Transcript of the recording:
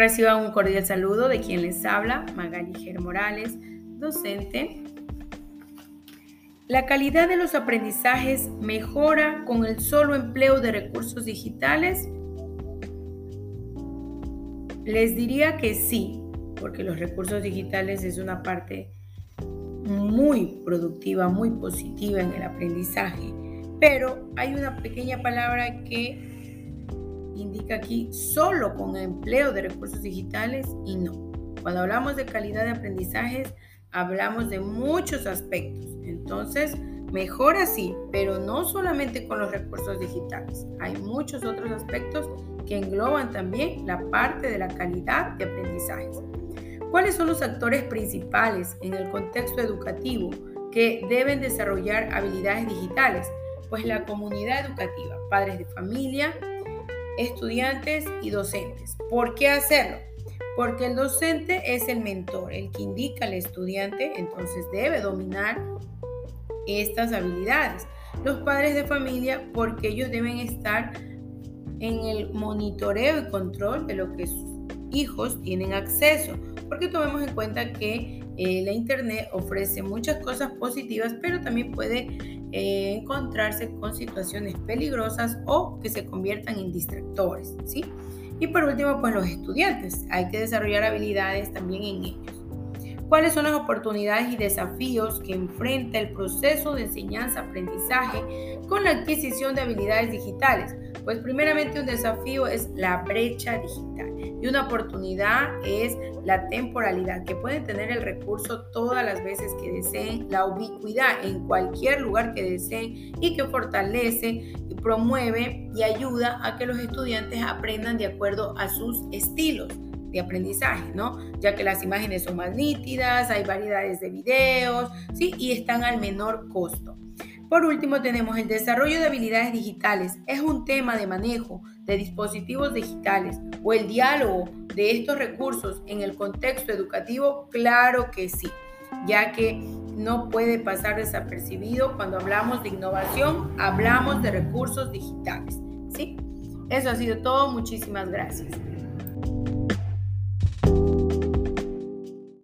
Reciban un cordial saludo de quien les habla, Magali Ger Morales, docente. La calidad de los aprendizajes mejora con el solo empleo de recursos digitales. Les diría que sí, porque los recursos digitales es una parte muy productiva, muy positiva en el aprendizaje. Pero hay una pequeña palabra que indica aquí solo con empleo de recursos digitales y no. Cuando hablamos de calidad de aprendizajes, hablamos de muchos aspectos. Entonces, mejor así, pero no solamente con los recursos digitales. Hay muchos otros aspectos que engloban también la parte de la calidad de aprendizajes. ¿Cuáles son los actores principales en el contexto educativo que deben desarrollar habilidades digitales? Pues la comunidad educativa, padres de familia, estudiantes y docentes. ¿Por qué hacerlo? Porque el docente es el mentor, el que indica al estudiante, entonces debe dominar estas habilidades. Los padres de familia, porque ellos deben estar en el monitoreo y control de lo que sus hijos tienen acceso, porque tomemos en cuenta que eh, la Internet ofrece muchas cosas positivas, pero también puede eh, encontrarse con situaciones peligrosas o que se conviertan en distractores, ¿sí? Y por último, pues los estudiantes. Hay que desarrollar habilidades también en ellos. ¿Cuáles son las oportunidades y desafíos que enfrenta el proceso de enseñanza-aprendizaje con la adquisición de habilidades digitales? Pues primeramente un desafío es la brecha digital y una oportunidad es la temporalidad, que pueden tener el recurso todas las veces que deseen, la ubicuidad en cualquier lugar que deseen y que fortalece y promueve y ayuda a que los estudiantes aprendan de acuerdo a sus estilos de aprendizaje, ¿no? Ya que las imágenes son más nítidas, hay variedades de videos, ¿sí? Y están al menor costo. Por último, tenemos el desarrollo de habilidades digitales. Es un tema de manejo de dispositivos digitales o el diálogo de estos recursos en el contexto educativo. Claro que sí, ya que no puede pasar desapercibido cuando hablamos de innovación, hablamos de recursos digitales. ¿sí? Eso ha sido todo. Muchísimas gracias.